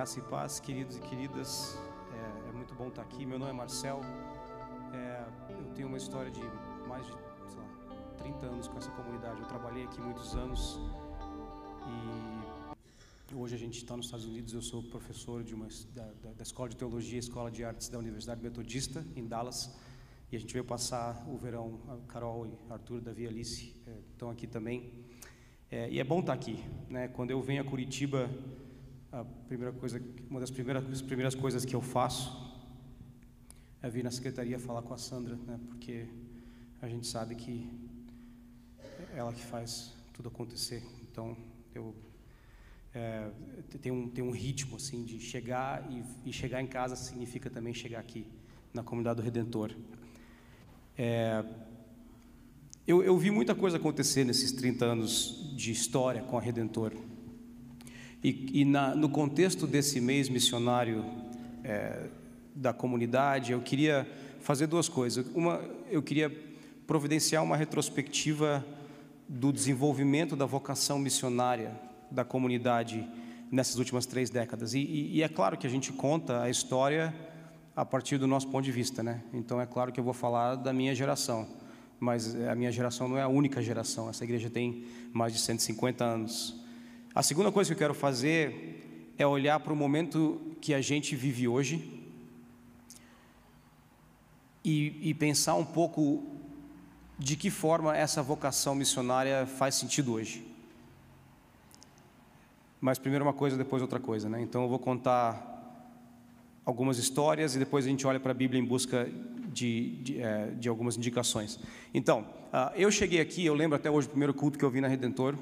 Graça e paz, queridos e queridas. É, é muito bom estar aqui. Meu nome é Marcel. É, eu tenho uma história de mais de lá, 30 anos com essa comunidade. Eu trabalhei aqui muitos anos e hoje a gente está nos Estados Unidos. Eu sou professor de uma, da, da Escola de Teologia e Escola de Artes da Universidade Metodista, em Dallas. E a gente veio passar o verão. Carol e Arthur, Davi e Alice é, estão aqui também. É, e é bom estar aqui. Né? Quando eu venho a Curitiba a primeira coisa, uma das primeiras, primeiras coisas que eu faço é vir na secretaria falar com a Sandra, né? Porque a gente sabe que é ela que faz tudo acontecer. Então eu é, tem um tem um ritmo assim de chegar e, e, chegar em casa significa também chegar aqui na comunidade do Redentor. É, eu, eu vi muita coisa acontecer nesses 30 anos de história com a Redentor. E, e na, no contexto desse mês missionário é, da comunidade, eu queria fazer duas coisas. Uma, eu queria providenciar uma retrospectiva do desenvolvimento da vocação missionária da comunidade nessas últimas três décadas. E, e, e, é claro que a gente conta a história a partir do nosso ponto de vista, né? Então é claro que eu vou falar da minha geração, mas a minha geração não é a única geração. Essa igreja tem mais de 150 anos. A segunda coisa que eu quero fazer é olhar para o momento que a gente vive hoje e, e, pensar um pouco de que forma essa vocação missionária faz sentido hoje. Mas primeiro uma coisa, depois outra coisa, né? Então eu vou contar algumas histórias e depois a gente olha para a Bíblia em busca de, de, é, de algumas indicações. Então, uh, eu cheguei aqui, eu lembro até hoje o primeiro culto que eu vi na Redentor,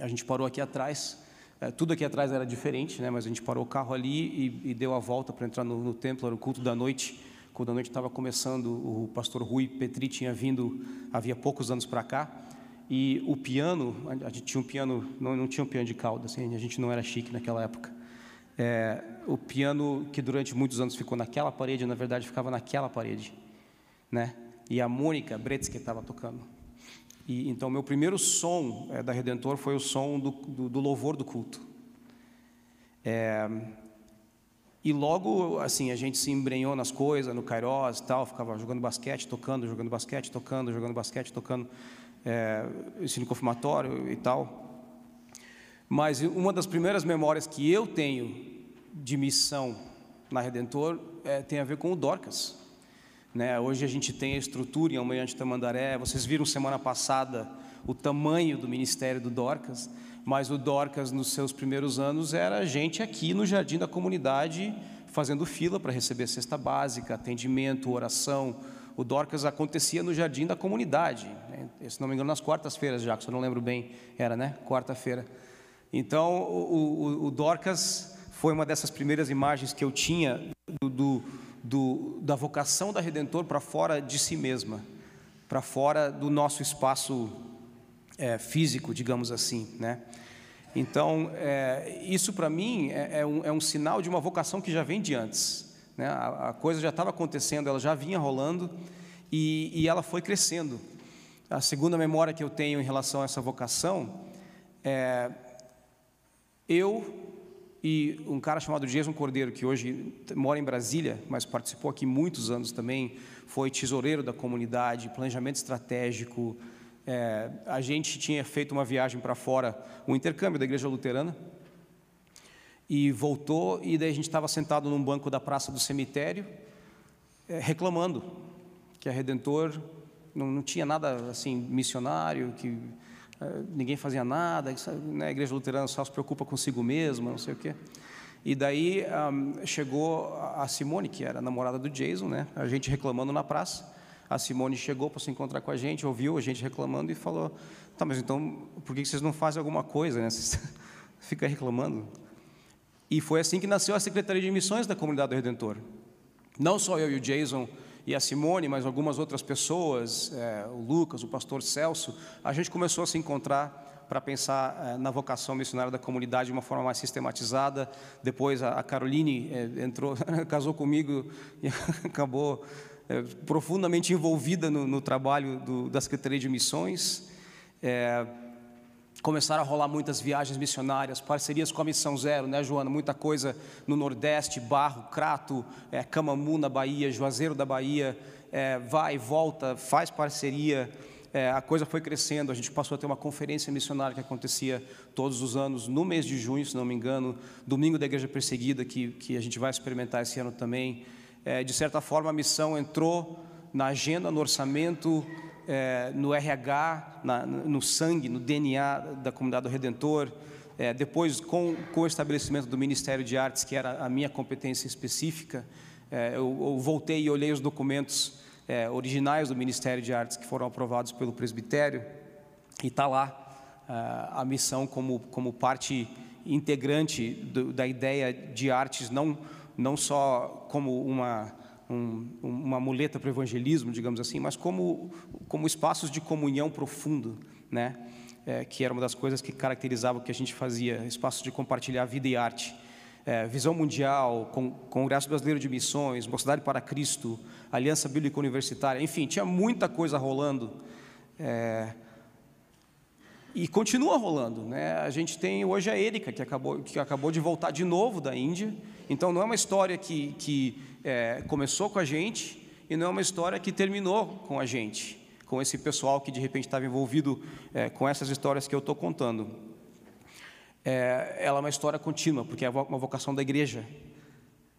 a gente parou aqui atrás, é, tudo aqui atrás era diferente, né, mas a gente parou o carro ali e, e deu a volta para entrar no, no, templo, era o culto da noite. O culto da noite estava começando, o pastor Rui Petri tinha vindo havia poucos anos para cá, e o piano, a gente tinha um piano, não, não tinha um piano de cauda, assim, a gente não era chique naquela época. É, o piano que durante muitos anos ficou naquela parede, na verdade ficava naquela parede, né? E a Mônica Bretzke estava tocando. E, então, meu primeiro som é, da Redentor foi o som do, do, do louvor do culto. É, e logo, assim, a gente se embrenhou nas coisas, no Kairos e tal, ficava jogando basquete, tocando, jogando basquete, tocando, jogando basquete, tocando, é, ensino confirmatório e tal. Mas uma das primeiras memórias que eu tenho de missão na Redentor é, tem a ver com o Dorcas. Né? Hoje a gente tem a estrutura em Almirante Tamandaré. Vocês viram semana passada o tamanho do ministério do Dorcas, mas o Dorcas, nos seus primeiros anos, era gente aqui no jardim da comunidade fazendo fila para receber cesta básica, atendimento, oração. O Dorcas acontecia no jardim da comunidade, né? se não me engano, nas quartas-feiras, já, que eu não lembro bem, era, né? Quarta-feira. Então, o, o, o Dorcas foi uma dessas primeiras imagens que eu tinha do, do do, da vocação da Redentor para fora de si mesma, para fora do nosso espaço é, físico, digamos assim, né? Então, é, isso para mim é, é, um, é, um, sinal de uma vocação que já vem de antes. Né? A, a coisa já estava acontecendo, ela já vinha rolando e, e, ela foi crescendo. A segunda memória que eu tenho em relação a essa vocação é eu e um cara chamado Jason Cordeiro, que hoje mora em Brasília, mas participou aqui muitos anos também, foi tesoureiro da comunidade, planejamento estratégico. É, a gente tinha feito uma viagem para fora, um intercâmbio da igreja luterana, e voltou, e daí a gente estava sentado num banco da praça do cemitério, é, reclamando que a Redentor não, não tinha nada assim missionário, que ninguém fazia nada, né, a igreja luterana só se preocupa consigo mesma, não sei o quê. E daí um, chegou a Simone, que era a namorada do Jason, né, a gente reclamando na praça. A Simone chegou para se encontrar com a gente, ouviu a gente reclamando e falou: Tá, mas então por que vocês não fazem alguma coisa? Né? Vocês ficam reclamando. E foi assim que nasceu a Secretaria de Missões da Comunidade do Redentor. Não só eu e o Jason e a Simone, mas algumas outras pessoas, é, o Lucas, o pastor Celso, a gente começou a se encontrar para pensar é, na vocação missionária da comunidade de uma forma mais sistematizada. Depois a, a Caroline é, entrou, casou comigo e acabou é, profundamente envolvida no, no trabalho do, da Secretaria de Missões. Começaram a rolar muitas viagens missionárias, parcerias com a Missão Zero, né, Joana? Muita coisa no Nordeste, Barro, Crato, é, Camamu na Bahia, Juazeiro da Bahia, é, vai, volta, faz parceria. É, a coisa foi crescendo, a gente passou a ter uma conferência missionária que acontecia todos os anos, no mês de junho, se não me engano, domingo da Igreja Perseguida, que, que a gente vai experimentar esse ano também. É, de certa forma, a missão entrou na agenda, no orçamento, é, no RH, na, no sangue, no DNA da comunidade do Redentor. É, depois, com, com, o estabelecimento do Ministério de Artes, que era a minha competência específica, é, eu, eu, voltei e olhei os documentos é, originais do Ministério de Artes que foram aprovados pelo presbitério, e está lá é, a missão como, como parte integrante do, da ideia de artes, não, não só como uma um, uma muleta para o evangelismo, digamos assim, mas como, como espaços de comunhão profundo, né? É, que era uma das coisas que caracterizava o que a gente fazia, espaços de compartilhar vida e arte. É, visão Mundial, Congresso Brasileiro de Missões, Mocidade para Cristo, Aliança Bíblica Universitária, enfim, tinha muita coisa rolando. É, e continua rolando. Né? A gente tem hoje a Erika, que acabou, que acabou de voltar de novo da Índia. Então, não é uma história que, que é, começou com a gente e não é uma história que terminou com a gente, com esse pessoal que de repente estava envolvido é, com essas histórias que eu estou contando. É, ela é uma história contínua, porque é uma vocação da igreja,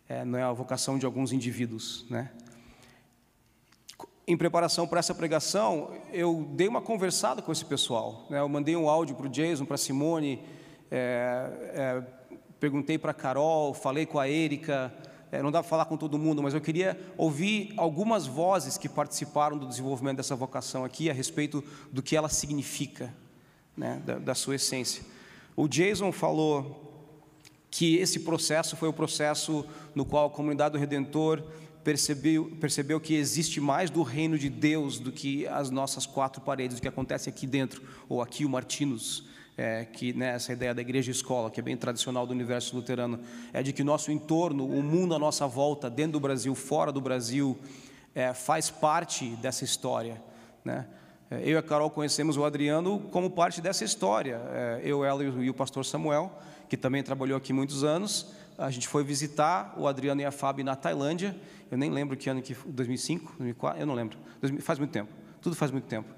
é, não é a vocação de alguns indivíduos. Né? Em preparação para essa pregação, eu dei uma conversada com esse pessoal. Né? Eu mandei um áudio para o Jason, para a Simone, é, é, perguntei para a Carol, falei com a Erika, não dá para falar com todo mundo, mas eu queria ouvir algumas vozes que participaram do desenvolvimento dessa vocação aqui a respeito do que ela significa, né, da, da sua essência. O Jason falou que esse processo foi o processo no qual a comunidade do Redentor percebeu, percebeu que existe mais do reino de Deus do que as nossas quatro paredes, o que acontece aqui dentro, ou aqui o Martinus é, que né, essa ideia da igreja escola, que é bem tradicional do universo luterano, é de que nosso entorno, o mundo à nossa volta, dentro do Brasil, fora do Brasil, é, faz parte dessa história. Né? É, eu e a Carol conhecemos o Adriano como parte dessa história. É, eu, ela e o pastor Samuel, que também trabalhou aqui muitos anos, a gente foi visitar o Adriano e a Fábio na Tailândia. Eu nem lembro que ano que 2005, 2004, eu não lembro. Faz muito tempo. Tudo faz muito tempo.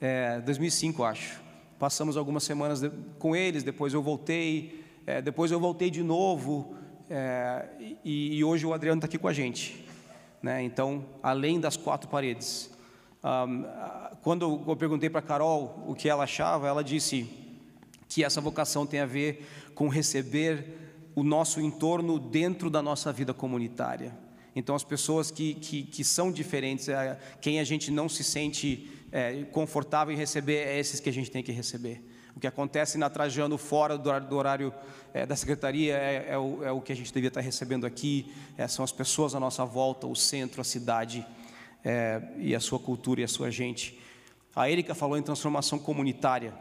É, 2005, acho passamos algumas semanas com eles, depois eu voltei, é, depois eu voltei de novo, é, e, e, hoje o Adriano está aqui com a gente. Né? Então, além das quatro paredes. Um, quando eu perguntei para a Carol o que ela achava, ela disse que essa vocação tem a ver com receber o nosso entorno dentro da nossa vida comunitária. Então, as pessoas que, que, que são diferentes, é, quem a gente não se sente é, confortável em receber, é esses que a gente tem que receber. O que acontece na Trajano fora do horário, é, da secretaria é, é, o, é, o, que a gente devia estar recebendo aqui, é, são as pessoas à nossa volta, o centro, a cidade é, e a sua cultura e a sua gente. A Erika falou em transformação comunitária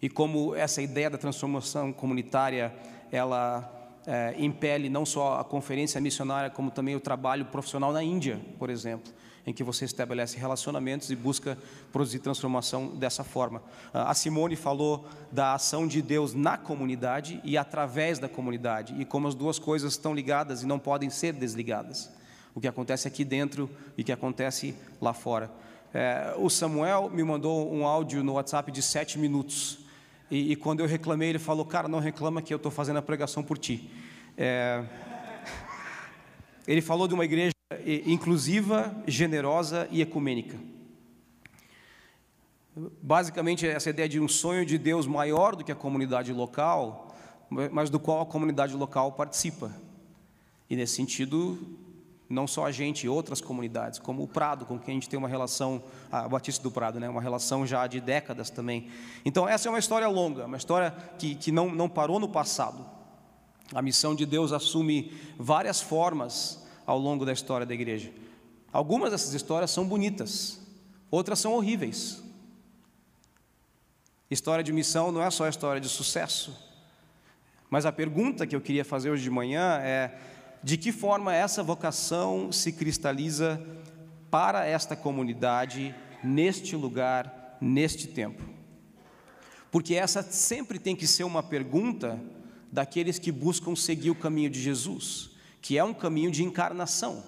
e como essa ideia da transformação comunitária ela é, impele não só a conferência missionária como também o trabalho profissional na Índia, por exemplo em que você estabelece relacionamentos e busca produzir transformação dessa forma. Ah, a Simone falou da ação de Deus na comunidade e através da comunidade, e como as duas coisas estão ligadas e não podem ser desligadas. O que acontece aqui dentro e o que acontece lá fora. É, o Samuel me mandou um áudio no WhatsApp de sete minutos. E, e quando eu reclamei, ele falou: Cara, não reclama que eu estou fazendo a pregação por ti. É, ele falou de uma igreja inclusiva, generosa e ecumênica. Basicamente, essa ideia de um sonho de Deus maior do que a comunidade local, mas do qual a comunidade local participa. E nesse sentido, não só a gente, outras comunidades, como o Prado, com quem a gente tem uma relação, a Batista do Prado, né, uma relação já de décadas também. Então, essa é uma história longa, uma história que, que não, não parou no passado. A missão de Deus assume várias formas ao longo da história da igreja. Algumas dessas histórias são bonitas, outras são horríveis. História de missão não é só história de sucesso. Mas a pergunta que eu queria fazer hoje de manhã é: de que forma essa vocação se cristaliza para esta comunidade, neste lugar, neste tempo? Porque essa sempre tem que ser uma pergunta daqueles que buscam seguir o caminho de Jesus, que é um caminho de encarnação.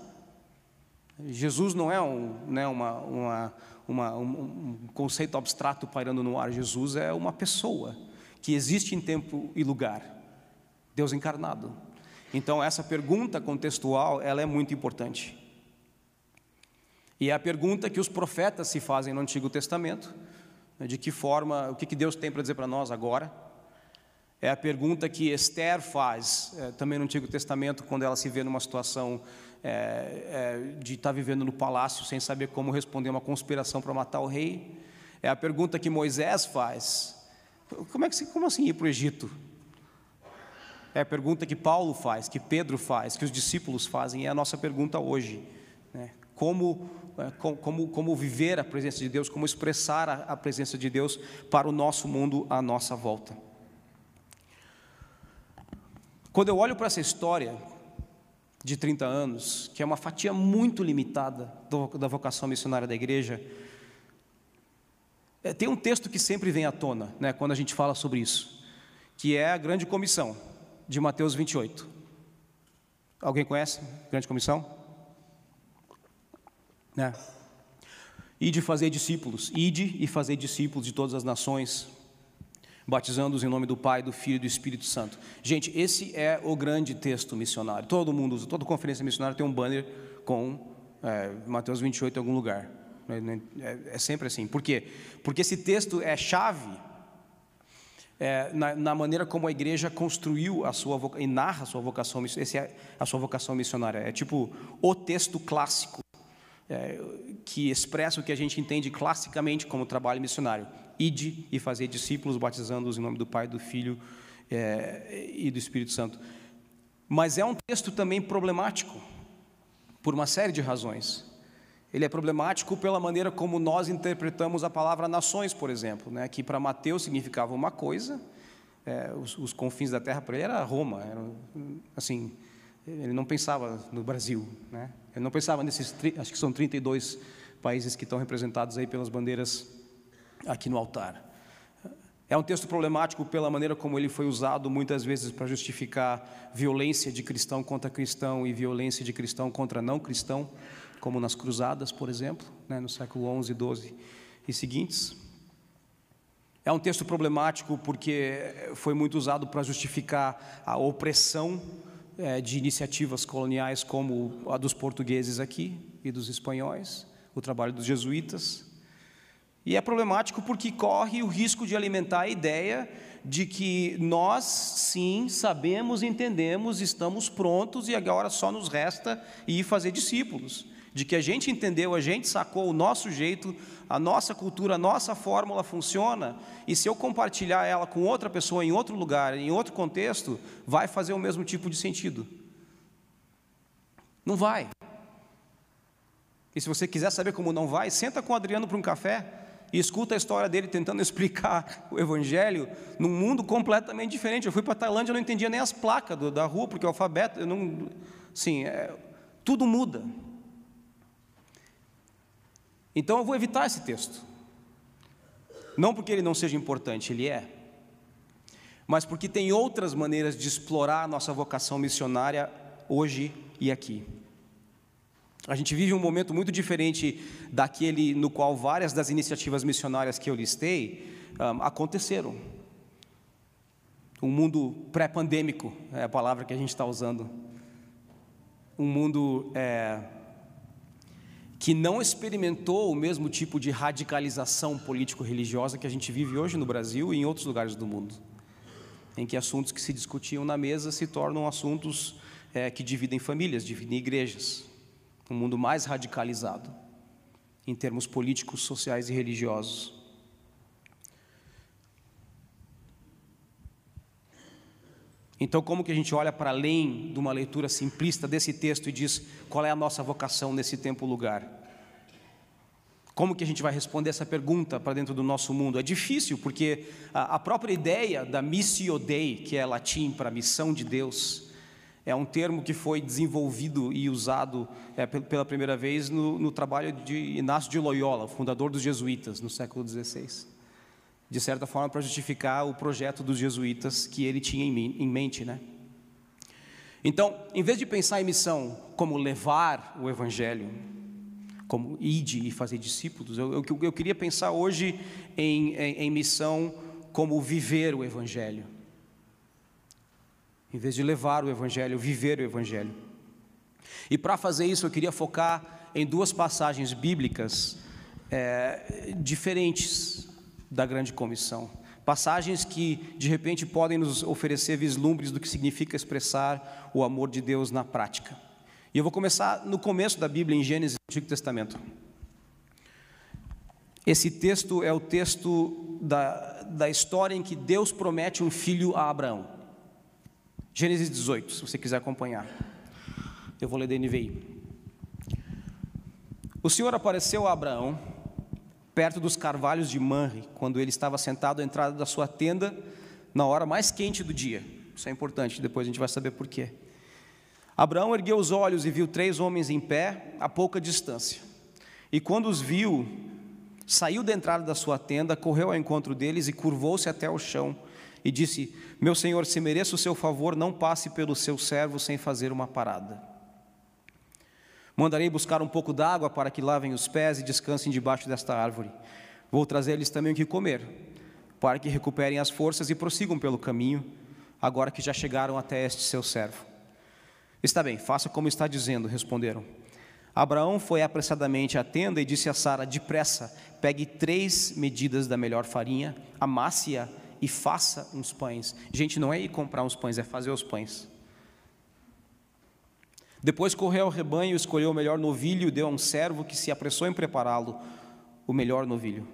Jesus não é um, né, uma, uma, uma, um, conceito abstrato pairando no ar, Jesus é uma pessoa que existe em tempo e lugar, Deus encarnado. Então essa pergunta contextual ela é muito importante. E é a pergunta que os profetas se fazem no Antigo Testamento, né, de que forma, o que Deus tem para dizer para nós agora. É a pergunta que Esther faz é, também no Antigo Testamento, quando ela se vê numa situação é, é, de estar vivendo no palácio sem saber como responder uma conspiração para matar o rei. É a pergunta que Moisés faz: como, é que, como assim ir para o Egito? É a pergunta que Paulo faz, que Pedro faz, que os discípulos fazem, é a nossa pergunta hoje. Né? Como é, como, como viver a presença de Deus, como expressar a, a presença de Deus para o nosso mundo à nossa volta. Quando eu olho para essa história de 30 anos, que é uma fatia muito limitada da vocação missionária da igreja, é, tem um texto que sempre vem à tona, né, quando a gente fala sobre isso, que é a grande comissão de Mateus 28. Alguém conhece? Grande comissão? Né? Ide fazer discípulos, ide e fazer discípulos de todas as nações, batizando-os em nome do Pai, do Filho e do Espírito Santo. Gente, esse é o grande texto missionário. Todo mundo usa, toda conferência missionária tem um banner com é, Mateus 28 em algum lugar. É, é, sempre assim. Por quê? Porque esse texto é chave é, na, na, maneira como a igreja construiu a sua e narra a sua vocação, esse é a sua vocação missionária. É tipo o texto clássico é, que expressa o que a gente entende classicamente como trabalho missionário: ide e fazer discípulos, batizando-os em nome do Pai, do Filho é, e do Espírito Santo. Mas é um texto também problemático, por uma série de razões. Ele é problemático pela maneira como nós interpretamos a palavra nações, por exemplo, né? que para Mateus significava uma coisa, é, os, os, confins da terra para ele era Roma, era, assim, ele não pensava no Brasil, né? Ele não pensava nesses, acho que são 32 países que estão representados aí pelas bandeiras aqui no altar. É um texto problemático pela maneira como ele foi usado muitas vezes para justificar violência de cristão contra cristão e violência de cristão contra não cristão, como nas cruzadas, por exemplo, né, no século 11, 12 e seguintes. É um texto problemático porque foi muito usado para justificar a opressão é, de iniciativas coloniais como a dos portugueses aqui e dos espanhóis, o trabalho dos jesuítas. E é problemático porque corre o risco de alimentar a ideia de que nós, sim, sabemos, entendemos, estamos prontos e agora só nos resta ir fazer discípulos de que a gente entendeu, a gente sacou o nosso jeito, a nossa cultura, a nossa fórmula funciona, e se eu compartilhar ela com outra pessoa em outro lugar, em outro contexto, vai fazer o mesmo tipo de sentido. Não vai. E se você quiser saber como não vai, senta com o Adriano para um café e escuta a história dele tentando explicar o Evangelho num mundo completamente diferente. Eu fui para a Tailândia, eu não entendia nem as placas do, da rua, porque o alfabeto, eu não, sim, é, tudo muda. Então eu vou evitar esse texto. Não porque ele não seja importante, ele é. Mas porque tem outras maneiras de explorar a nossa vocação missionária hoje e aqui. A gente vive um momento muito diferente daquele no qual várias das iniciativas missionárias que eu listei um, aconteceram. Um mundo pré-pandêmico é a palavra que a gente está usando. Um mundo é, que não experimentou o mesmo tipo de radicalização político-religiosa que a gente vive hoje no Brasil e em outros lugares do mundo, em que assuntos que se discutiam na mesa se tornam assuntos é, que dividem famílias, dividem igrejas. Um mundo mais radicalizado em termos políticos, sociais e religiosos. Então, como que a gente olha para além de uma leitura simplista desse texto e diz qual é a nossa vocação nesse tempo e lugar? Como que a gente vai responder essa pergunta para dentro do nosso mundo? É difícil, porque a, própria ideia da missio Dei, que é latim para missão de Deus, é um termo que foi desenvolvido e usado é, pela primeira vez no, no trabalho de Inácio de Loyola, fundador dos jesuítas, no século XVI. de certa forma para justificar o projeto dos jesuítas que ele tinha em mente, né? Então, em vez de pensar em missão como levar o evangelho, como ide e fazer discípulos, eu, eu, eu queria pensar hoje em, em, em missão como viver o evangelho. Em vez de levar o evangelho, viver o evangelho. E para fazer isso, eu queria focar em duas passagens bíblicas é, diferentes da grande comissão. Passagens que, de repente, podem nos oferecer vislumbres do que significa expressar o amor de Deus na prática. E eu vou começar no começo da Bíblia, em Gênesis, Antigo Testamento. Esse texto é o texto da, da história em que Deus promete um filho a Abraão. Gênesis 18, se você quiser acompanhar. Eu vou ler da NVI. O Senhor apareceu a Abraão perto dos carvalhos de Manre, quando ele estava sentado à entrada da sua tenda, na hora mais quente do dia. Isso é importante, depois a gente vai saber por quê. Abraão ergueu os olhos e viu três homens em pé a pouca distância. E quando os viu, saiu da entrada da sua tenda, correu ao encontro deles e curvou-se até o chão e disse: Meu senhor, se mereço o seu favor, não passe pelo seu servo sem fazer uma parada. Mandarei buscar um pouco d'água para que lavem os pés e descansem debaixo desta árvore. Vou trazer-lhes também o que comer, para que recuperem as forças e prossigam pelo caminho, agora que já chegaram até este seu servo. Está bem, faça como está dizendo, responderam. Abraão foi apressadamente à tenda e disse a Sara: Depressa, pegue três medidas da melhor farinha, amasse-a e faça uns pães. Gente, não é ir comprar uns pães, é fazer os pães. Depois correu ao rebanho, escolheu o melhor novilho, deu a um servo que se apressou em prepará-lo, o melhor novilho.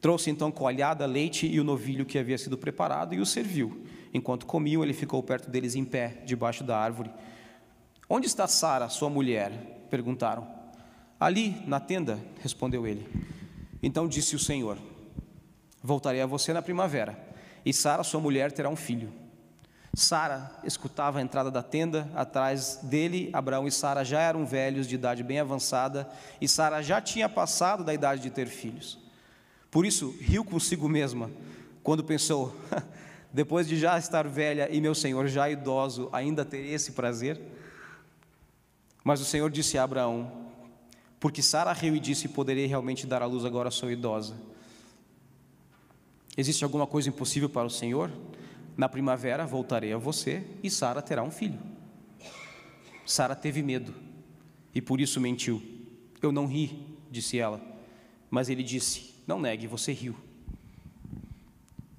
Trouxe então coalhada, leite e o novilho que havia sido preparado e o serviu. Enquanto comiam, ele ficou perto deles em pé, debaixo da árvore. Onde está Sara, sua mulher? perguntaram. Ali, na tenda, respondeu ele. Então disse o Senhor: Voltarei a você na primavera, e Sara, sua mulher, terá um filho. Sara escutava a entrada da tenda, atrás dele, Abraão e Sara já eram velhos, de idade bem avançada, e Sara já tinha passado da idade de ter filhos. Por isso, riu consigo mesma, quando pensou: depois de já estar velha e meu senhor já idoso, ainda ter esse prazer? Mas o Senhor disse a Abraão: Porque Sara riu e disse: Poderei realmente dar à luz agora, sou idosa. Existe alguma coisa impossível para o Senhor? Na primavera voltarei a você e Sara terá um filho. Sara teve medo e por isso mentiu. Eu não ri, disse ela. Mas ele disse: Não negue, você riu.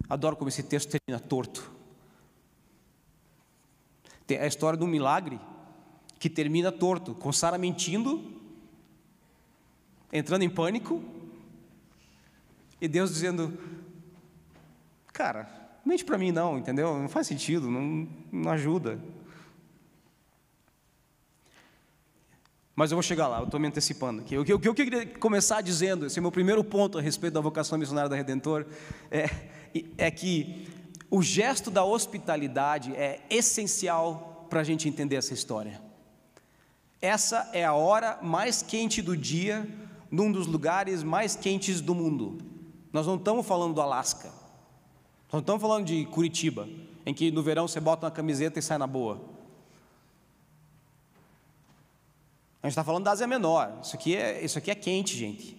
Adoro como esse texto termina torto. Tem a história de um milagre que termina torto, com Sara mentindo, entrando em pânico, e Deus dizendo: Cara, mente para mim não, entendeu? Não faz sentido, não, não ajuda. Mas eu vou chegar lá, eu estou me antecipando aqui. O que, eu queria começar dizendo, esse é o meu primeiro ponto a respeito da vocação missionária da Redentor, é, é que o gesto da hospitalidade é essencial para a gente entender essa história. Essa é a hora mais quente do dia, num dos lugares mais quentes do mundo. Nós não estamos falando do Alasca. Não estamos falando de Curitiba, em que no verão você bota uma camiseta e sai na boa. A gente está falando da Ásia Menor. Isso aqui, é, isso aqui é quente, gente.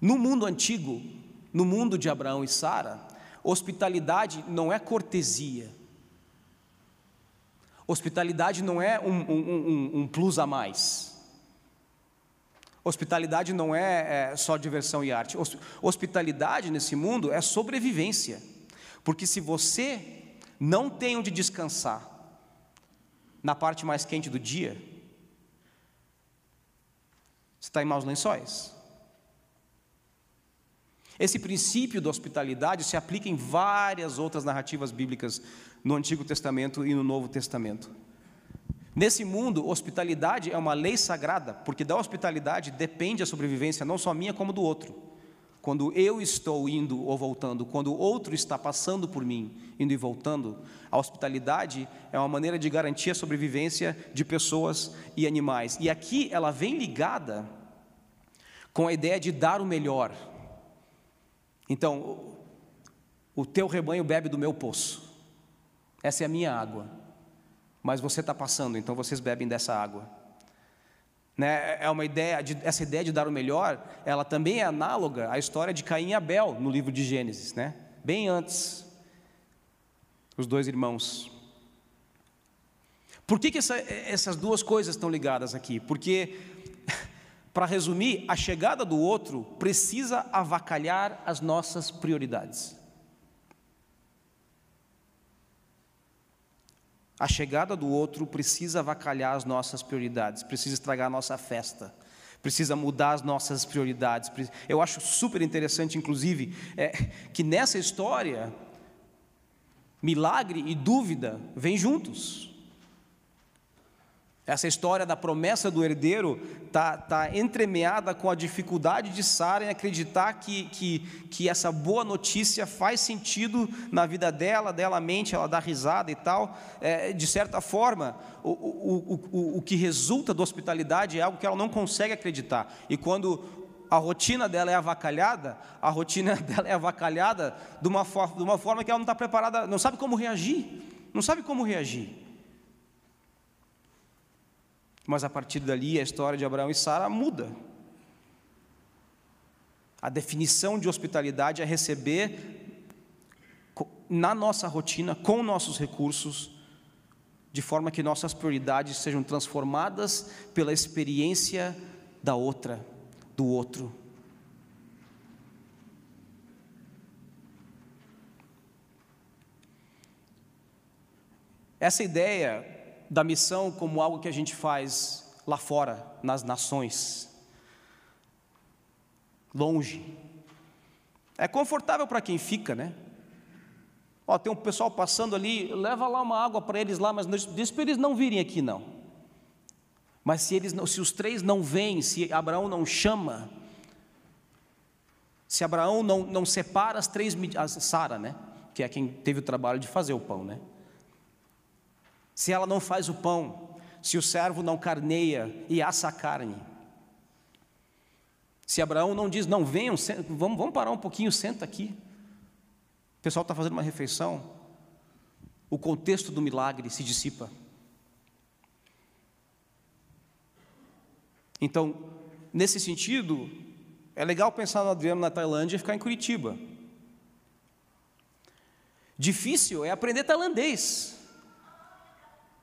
No mundo antigo, no mundo de Abraão e Sara, hospitalidade não é cortesia. Hospitalidade não é um, um, um, um plus a mais. Hospitalidade não é, é só diversão e arte. Hospitalidade nesse mundo é sobrevivência. Porque se você não tem onde descansar na parte mais quente do dia, você está em maus lençóis. Esse princípio da hospitalidade se aplica em várias outras narrativas bíblicas no Antigo Testamento e no Novo Testamento. Nesse mundo, hospitalidade é uma lei sagrada, porque da hospitalidade depende a sobrevivência não só minha como do outro. Quando eu estou indo ou voltando, quando o outro está passando por mim, indo e voltando, a hospitalidade é uma maneira de garantir a sobrevivência de pessoas e animais. E aqui ela vem ligada com a ideia de dar o melhor. Então, o teu rebanho bebe do meu poço. Essa é a minha água. Mas você está passando, então vocês bebem dessa água. Né? É uma ideia, de, essa ideia de dar o melhor, ela também é análoga à história de Caim e Abel no livro de Gênesis, né? Bem antes, os dois irmãos. Por que, que essa, essas duas coisas estão ligadas aqui? Porque, para resumir, a chegada do outro precisa avacalhar as nossas prioridades. A chegada do outro precisa avacalhar as nossas prioridades, precisa estragar a nossa festa, precisa mudar as nossas prioridades. Eu acho super interessante, inclusive, é, que nessa história, milagre e dúvida vêm juntos. Essa história da promessa do herdeiro está tá entremeada com a dificuldade de Sara em acreditar que, que, que essa boa notícia faz sentido na vida dela, dela mente, ela dá risada e tal. É, de certa forma, o, o, o, o que resulta da hospitalidade é algo que ela não consegue acreditar. E quando a rotina dela é avacalhada, a rotina dela é avacalhada de uma, de uma forma que ela não está preparada, não sabe como reagir. Não sabe como reagir. Mas a partir dali a história de Abraão e Sara muda. A definição de hospitalidade é receber na nossa rotina, com nossos recursos, de forma que nossas prioridades sejam transformadas pela experiência da outra, do outro. Essa ideia da missão como algo que a gente faz lá fora, nas nações, longe. É confortável para quem fica, né? Ó, tem um pessoal passando ali, leva lá uma água para eles lá, mas diz para eles não virem aqui não. Mas se eles se os três não vêm, se Abraão não chama, se Abraão não, não separa as três, Sara, né? Que é quem teve o trabalho de fazer o pão, né? Se ela não faz o pão, se o servo não carneia e assa a carne. Se Abraão não diz, não venham, vamos, vamos parar um pouquinho, senta aqui. O pessoal está fazendo uma refeição. O contexto do milagre se dissipa. Então, nesse sentido, é legal pensar no Adriano na Tailândia e ficar em Curitiba. Difícil é aprender tailandês.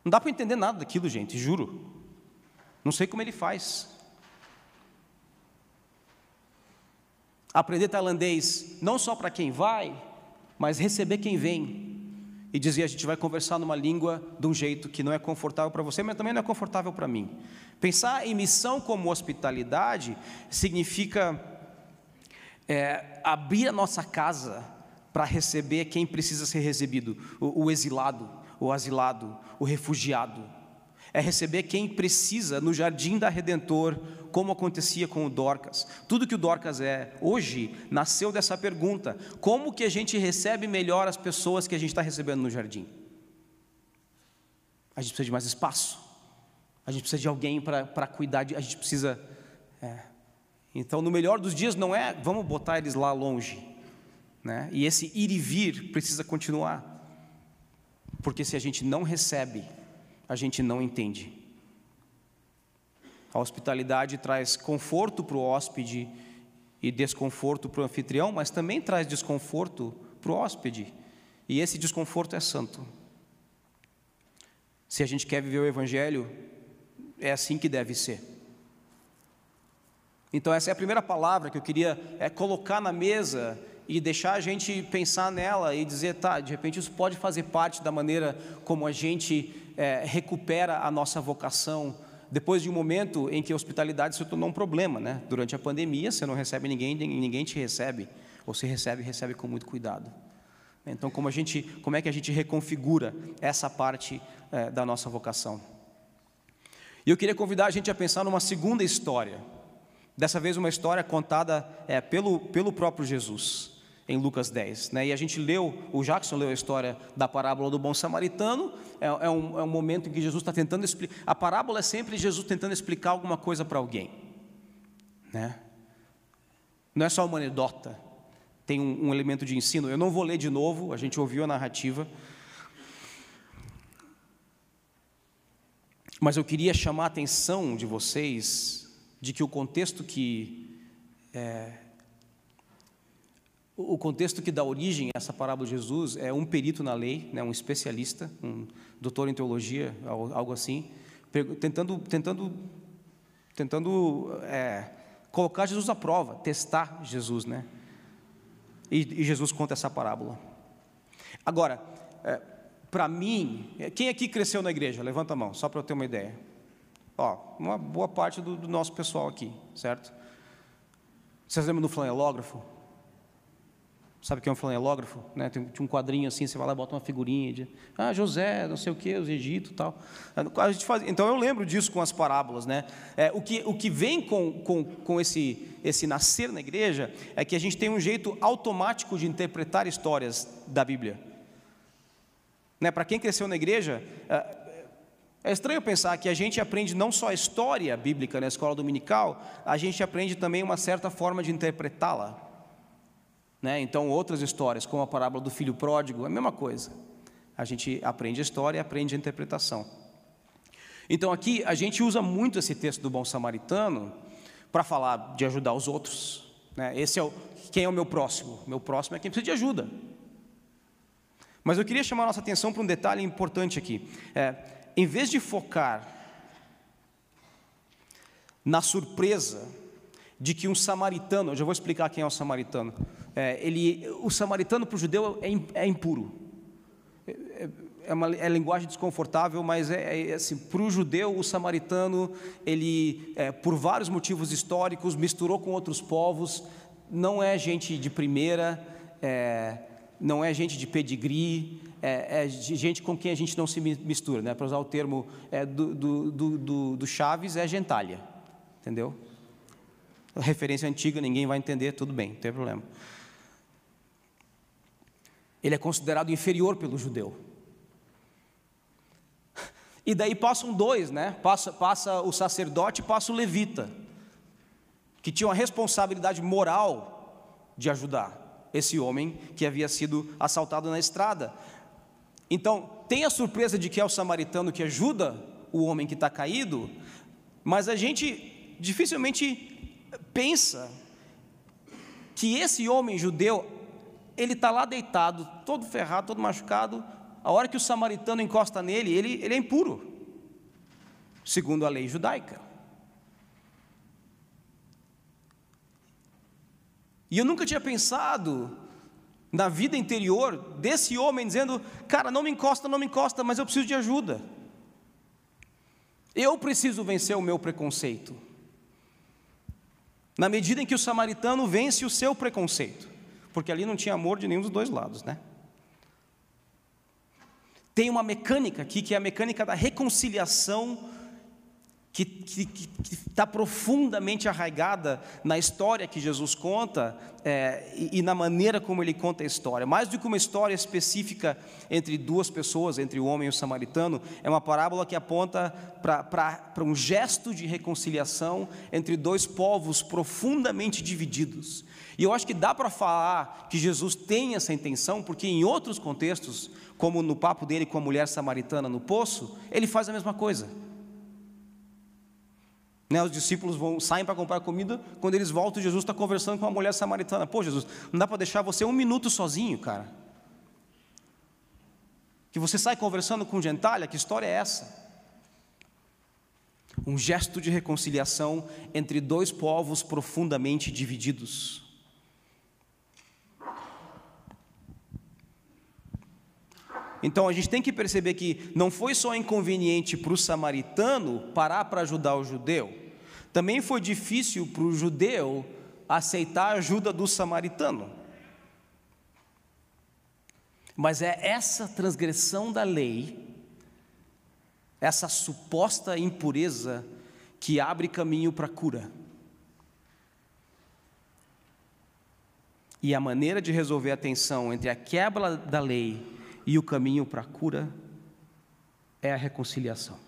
Não dá para entender nada daquilo, gente, juro. Não sei como ele faz. Aprender tailandês não só para quem vai, mas receber quem vem. E dizer, a gente vai conversar numa língua de um jeito que não é confortável para você, mas também não é confortável para mim. Pensar em missão como hospitalidade significa é, abrir a nossa casa para receber quem precisa ser recebido, o, o exilado, o asilado, o refugiado. É receber quem precisa no jardim da Redentor, como acontecia com o Dorcas. Tudo que o Dorcas é hoje nasceu dessa pergunta: como que a gente recebe melhor as pessoas que a gente está recebendo no jardim? A gente precisa de mais espaço. A gente precisa de alguém para cuidar, de, a gente precisa. É. Então, no melhor dos dias, não é vamos botar eles lá longe. Né? E esse ir e vir precisa continuar. Porque se a gente não recebe, a gente não entende. A hospitalidade traz conforto para o hóspede e desconforto para o anfitrião, mas também traz desconforto para o hóspede. E esse desconforto é santo. Se a gente quer viver o Evangelho, é assim que deve ser. Então, essa é a primeira palavra que eu queria é, colocar na mesa e deixar a gente pensar nela e dizer, tá, de repente isso pode fazer parte da maneira como a gente é, recupera a nossa vocação depois de um momento em que a hospitalidade se tornou um problema, né? Durante a pandemia, você não recebe ninguém, ninguém te recebe, ou se recebe, recebe com muito cuidado. Então, como a gente, como é que a gente reconfigura essa parte é, da nossa vocação? E eu queria convidar a gente a pensar numa segunda história. Dessa vez uma história contada é, pelo, pelo próprio Jesus em Lucas 10. Né? E a gente leu, o Jackson leu a história da parábola do bom samaritano, é, é, um, é um momento em que Jesus está tentando explicar. A parábola é sempre Jesus tentando explicar alguma coisa para alguém. Né? Não é só uma anedota, tem um, um elemento de ensino. Eu não vou ler de novo, a gente ouviu a narrativa. Mas eu queria chamar a atenção de vocês de que o contexto que é, o contexto que dá origem a essa parábola de Jesus é um perito na lei, né, um especialista, um doutor em teologia, algo assim, tentando, tentando, tentando é, colocar Jesus à prova, testar Jesus, né? E, e Jesus conta essa parábola. Agora, é, para mim, quem aqui cresceu na igreja? Levanta a mão, só para eu ter uma ideia. Ó, uma boa parte do, do nosso pessoal aqui, certo? Vocês lembram do flanelógrafo? Sabe o que é um flanelógrafo? Né? Tem, um quadrinho assim, você vai lá e bota uma figurinha de ah, José, não sei o que, os Egito tal. A gente faz, então eu lembro disso com as parábolas. Né? É, o, que, o que vem com, com, com esse, esse nascer na igreja é que a gente tem um jeito automático de interpretar histórias da Bíblia. Né? Para quem cresceu na igreja, é, é estranho pensar que a gente aprende não só a história bíblica na escola dominical, a gente aprende também uma certa forma de interpretá-la. Né? Então, outras histórias, como a parábola do filho pródigo, é a mesma coisa. A gente aprende a história e aprende a interpretação. Então, aqui a gente usa muito esse texto do bom samaritano para falar de ajudar os outros. Né? Esse é o, quem é o meu próximo? Meu próximo é quem precisa de ajuda. Mas eu queria chamar a nossa atenção para um detalhe importante aqui. É, em vez de focar na surpresa de que um samaritano, eu já vou explicar quem é o samaritano, é, ele, o samaritano para o judeu é, é impuro. É, é, uma é linguagem desconfortável, mas é, é assim, para o judeu, o samaritano, ele, é, por vários motivos históricos, misturou com outros povos, não é gente de primeira, é, não é gente de pedigree, é, é, gente com quem a gente não se mistura, né? para usar o termo é, do, do, do, do, Chaves, é gentalha, entendeu? Referência antiga, ninguém vai entender, tudo bem, não tem problema ele é considerado inferior pelo judeu. E daí passam dois, né? Passa, passa o sacerdote e passa o levita, que tinham a responsabilidade moral de ajudar esse homem que havia sido assaltado na estrada. Então, tem a surpresa de que é o samaritano que ajuda o homem que está caído, mas a gente dificilmente pensa que esse homem judeu ele está lá deitado, todo ferrado, todo machucado. A hora que o samaritano encosta nele, ele, ele é impuro, segundo a lei judaica. E eu nunca tinha pensado na vida interior desse homem dizendo: Cara, não me encosta, não me encosta, mas eu preciso de ajuda. Eu preciso vencer o meu preconceito. Na medida em que o samaritano vence o seu preconceito porque ali não tinha amor de nenhum dos dois lados, né? Tem uma mecânica aqui que é a mecânica da reconciliação que está profundamente arraigada na história que Jesus conta é, e, e, na maneira como ele conta a história. Mais do que uma história específica entre duas pessoas, entre o homem e o samaritano, é uma parábola que aponta para um gesto de reconciliação entre dois povos profundamente divididos. E eu acho que dá para falar que Jesus tem essa intenção, porque em outros contextos, como no papo dele com a mulher samaritana no poço, ele faz a mesma coisa. Né, os discípulos vão, saem para comprar comida, quando eles voltam, Jesus está conversando com uma mulher samaritana. Pô, Jesus, não dá para deixar você um minuto sozinho, cara. Que você sai conversando com gentalha, que história é essa? Um gesto de reconciliação entre dois povos profundamente divididos. Então a gente tem que perceber que não foi só inconveniente para o samaritano parar para ajudar o judeu, também foi difícil para o judeu aceitar a ajuda do samaritano. Mas é essa transgressão da lei, essa suposta impureza, que abre caminho para a cura. E a maneira de resolver a tensão entre a quebra da lei e o caminho para a cura é a reconciliação.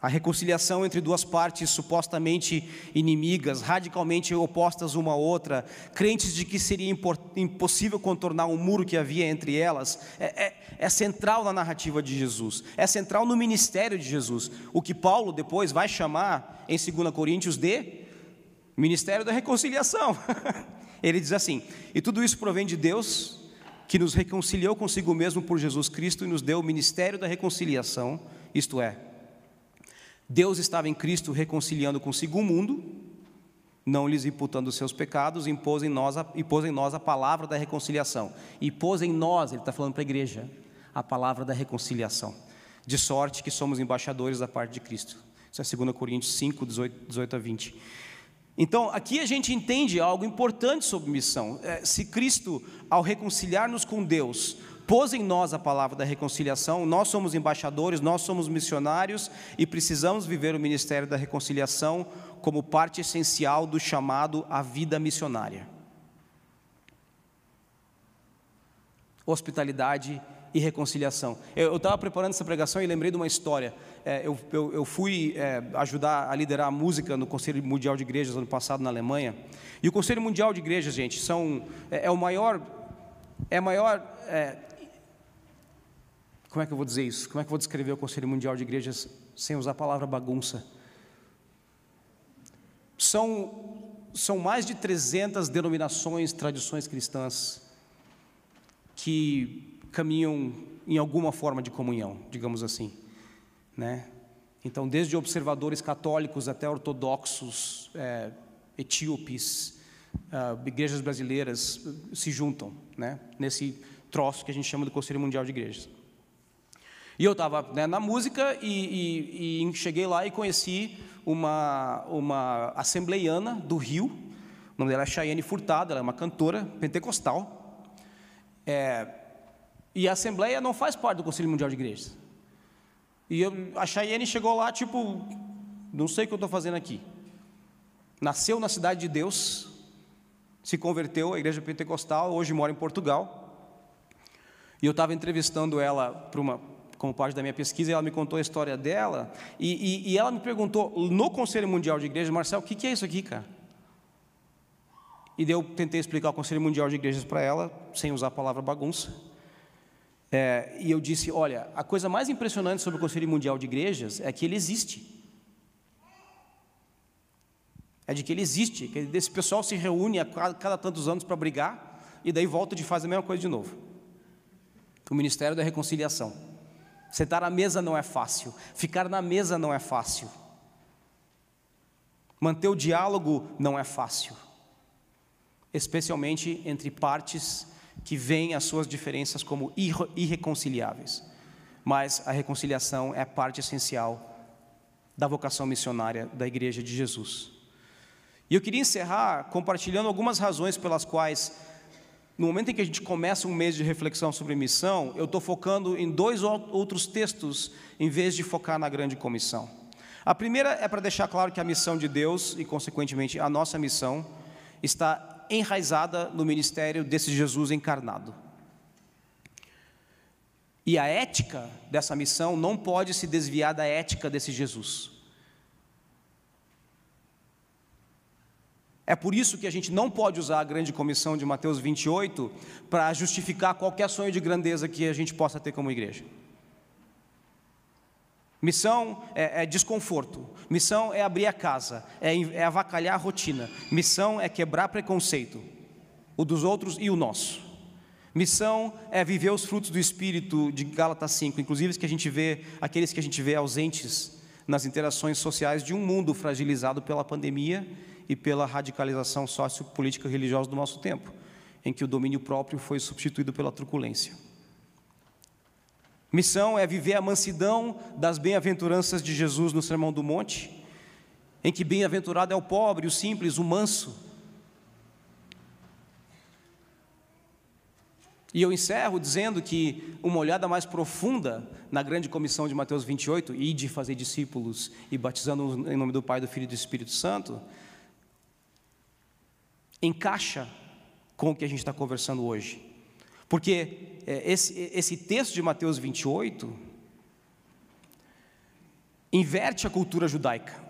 A reconciliação entre duas partes supostamente inimigas, radicalmente opostas uma à outra, crentes de que seria impossível contornar um muro que havia entre elas, é, é, é, central na narrativa de Jesus, é central no ministério de Jesus, o que Paulo depois vai chamar em 2 Coríntios de ministério da reconciliação. Ele diz assim: e tudo isso provém de Deus, que nos reconciliou consigo mesmo por Jesus Cristo e nos deu o ministério da reconciliação, isto é, Deus estava em Cristo reconciliando consigo o mundo, não lhes imputando os seus pecados, e pôs em nós a, e pôs em nós a palavra da reconciliação. E pôs em nós, ele está falando para a igreja, a palavra da reconciliação. De sorte que somos embaixadores da parte de Cristo. Isso é 2 Coríntios 5, 18, 18 a 20. Então, aqui a gente entende algo importante sobre missão. É, se Cristo, ao reconciliar-nos com Deus, pôs em nós a palavra da reconciliação, nós somos embaixadores, nós somos missionários e precisamos viver o ministério da reconciliação como parte essencial do chamado à vida missionária. Hospitalidade e reconciliação. Eu estava preparando essa pregação e lembrei de uma história. É, eu, eu, eu, fui é, ajudar a liderar a música no Conselho Mundial de Igrejas ano passado na Alemanha. E o Conselho Mundial de Igrejas, gente, são, é, é o maior, é a maior é, como é que eu vou dizer isso? Como é que eu vou descrever o Conselho Mundial de Igrejas sem usar a palavra bagunça? São, são mais de 300 denominações, tradições cristãs que caminham em alguma forma de comunhão, digamos assim, né? Então, desde observadores católicos até ortodoxos, é, etíopes, uh, igrejas brasileiras se juntam, né? Nesse troço que a gente chama do Conselho Mundial de Igrejas. E eu estava né, na música e, e, e, cheguei lá e conheci uma, uma assembleiana do Rio, o nome dela é Chayane Furtado, ela é uma cantora pentecostal. É, e a Assembleia não faz parte do Conselho Mundial de Igrejas. E eu, a Chayane chegou lá, tipo, não sei o que eu estou fazendo aqui. Nasceu na cidade de Deus, se converteu à igreja pentecostal, hoje mora em Portugal. E eu estava entrevistando ela para uma, como parte da minha pesquisa, ela me contou a história dela, e, e, e ela me perguntou, no Conselho Mundial de Igrejas, Marcel, o que, que é isso aqui, cara? E eu tentei explicar o Conselho Mundial de Igrejas para ela, sem usar a palavra bagunça. É, e eu disse: olha, a coisa mais impressionante sobre o Conselho Mundial de Igrejas é que ele existe. É de que ele existe, que esse pessoal se reúne a cada, cada tantos anos para brigar, e daí volta de fazer a mesma coisa de novo. O Ministério da Reconciliação. Sentar à mesa não é fácil, ficar na mesa não é fácil, manter o diálogo não é fácil, especialmente entre partes que veem as suas diferenças como irreconciliáveis. Mas a reconciliação é parte essencial da vocação missionária da Igreja de Jesus. E eu queria encerrar compartilhando algumas razões pelas quais no momento em que a gente começa um mês de reflexão sobre missão, eu estou focando em dois outros textos, em vez de focar na grande comissão. A primeira é para deixar claro que a missão de Deus, e consequentemente a nossa missão, está enraizada no ministério desse Jesus encarnado. E a ética dessa missão não pode se desviar da ética desse Jesus. É por isso que a gente não pode usar a grande comissão de Mateus 28 para justificar qualquer sonho de grandeza que a gente possa ter como igreja. Missão é, é desconforto, missão é abrir a casa, é, é avacalhar a rotina, missão é quebrar preconceito, o dos outros e o nosso. Missão é viver os frutos do Espírito de Gálatas 5, inclusive que a gente vê, aqueles que a gente vê ausentes nas interações sociais de um mundo fragilizado pela pandemia e pela radicalização sociopolítica religiosa do nosso tempo, em que o domínio próprio foi substituído pela truculência. Missão é viver a mansidão das bem-aventuranças de Jesus no Sermão do Monte, em que bem-aventurado é o pobre, o simples, o manso. E eu encerro dizendo que uma olhada mais profunda na grande comissão de Mateus 28, e de fazer discípulos e batizando em nome do Pai, do Filho e do Espírito Santo, encaixa com o que a gente está conversando hoje. Porque é, esse, esse texto de Mateus 28 inverte a cultura judaica.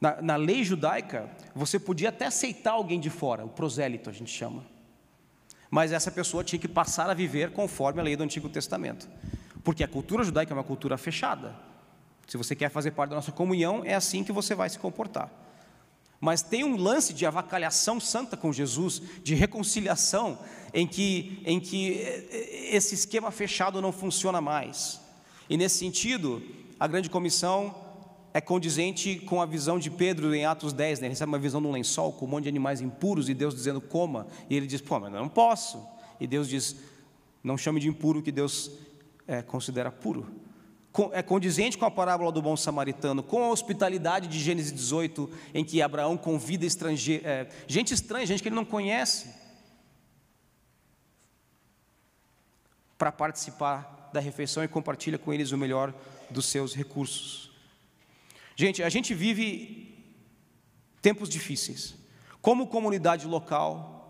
Na, na, lei judaica, você podia até aceitar alguém de fora, o prosélito a gente chama. Mas essa pessoa tinha que passar a viver conforme a lei do Antigo Testamento. Porque a cultura judaica é uma cultura fechada. Se você quer fazer parte da nossa comunhão, é assim que você vai se comportar. Mas tem um lance de avacalhação santa com Jesus, de reconciliação, em que, em que esse esquema fechado não funciona mais. E nesse sentido, a grande comissão é condizente com a visão de Pedro em Atos 10, né? ele recebe uma visão de um lençol com um monte de animais impuros e Deus dizendo coma, e ele diz, pô, mas eu não posso. E Deus diz, não chame de impuro o que Deus é, considera puro. É condizente com a parábola do bom samaritano, com a hospitalidade de Gênesis 18, em que Abraão convida é, gente estranha, gente que ele não conhece, para participar da refeição e compartilha com eles o melhor dos seus recursos. Gente, a gente vive tempos difíceis. Como comunidade local,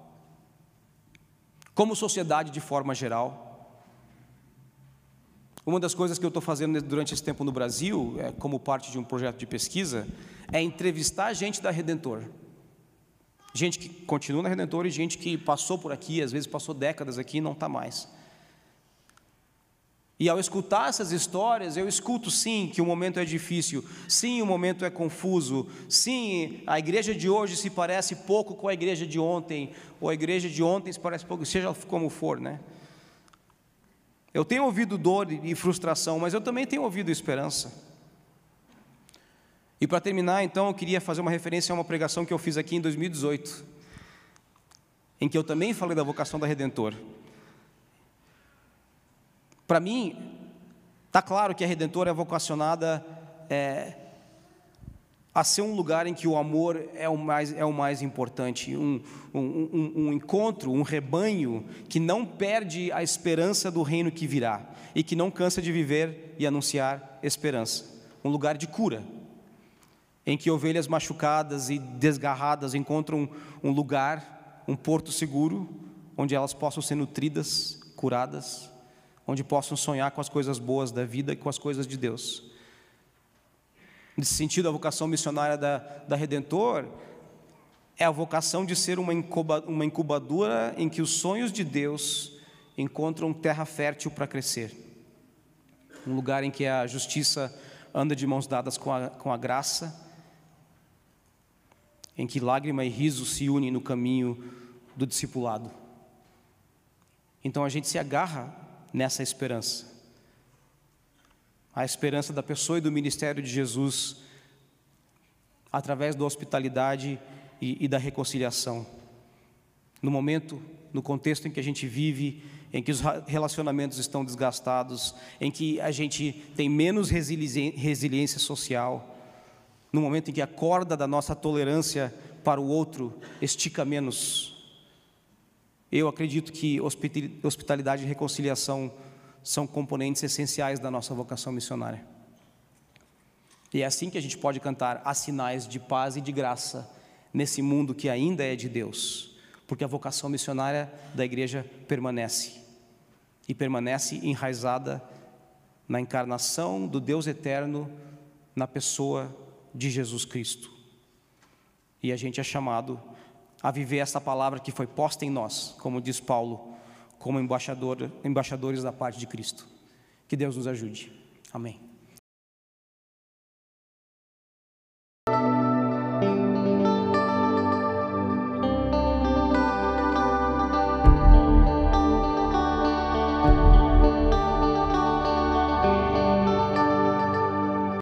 como sociedade de forma geral. Uma das coisas que eu estou fazendo durante esse tempo no Brasil, é, como parte de um projeto de pesquisa, é entrevistar gente da Redentor. Gente que continua na Redentor e gente que passou por aqui, às vezes passou décadas aqui e não está mais. E ao escutar essas histórias, eu escuto sim que o momento é difícil, sim o momento é confuso, sim a igreja de hoje se parece pouco com a igreja de ontem, ou a igreja de ontem se parece pouco, seja como for, né? Eu tenho ouvido dor e frustração, mas eu também tenho ouvido esperança. E para terminar, então, eu queria fazer uma referência a uma pregação que eu fiz aqui em 2018, em que eu também falei da vocação da Redentor. Para mim, está claro que a Redentora é vocacionada é, a ser um lugar em que o amor é o mais, é o mais importante, um, um, um, um encontro, um rebanho que não perde a esperança do reino que virá e que não cansa de viver e anunciar esperança. Um lugar de cura, em que ovelhas machucadas e desgarradas encontram um lugar, um porto seguro, onde elas possam ser nutridas, curadas onde possam sonhar com as coisas boas da vida e com as coisas de Deus. Nesse sentido, a vocação missionária da, da Redentor é a vocação de ser uma, incuba, uma incubadora em que os sonhos de Deus encontram terra fértil para crescer. Um lugar em que a justiça anda de mãos dadas com a, com a graça, em que lágrima e riso se unem no caminho do discipulado. Então a gente se agarra nessa esperança. A esperança da pessoa e do ministério de Jesus através da hospitalidade e, e da reconciliação. No momento, no contexto em que a gente vive, em que os relacionamentos estão desgastados, em que a gente tem menos resiliência social, no momento em que a corda da nossa tolerância para o outro estica menos, eu acredito que hospitalidade e reconciliação são componentes essenciais da nossa vocação missionária. E é assim que a gente pode cantar há sinais de paz e de graça nesse mundo que ainda é de Deus, porque a vocação missionária da igreja permanece e permanece enraizada na encarnação do Deus eterno na pessoa de Jesus Cristo. E a gente é chamado a viver essa palavra que foi posta em nós, como diz Paulo, como embaixador, embaixadores da parte de Cristo. Que Deus nos ajude. Amém.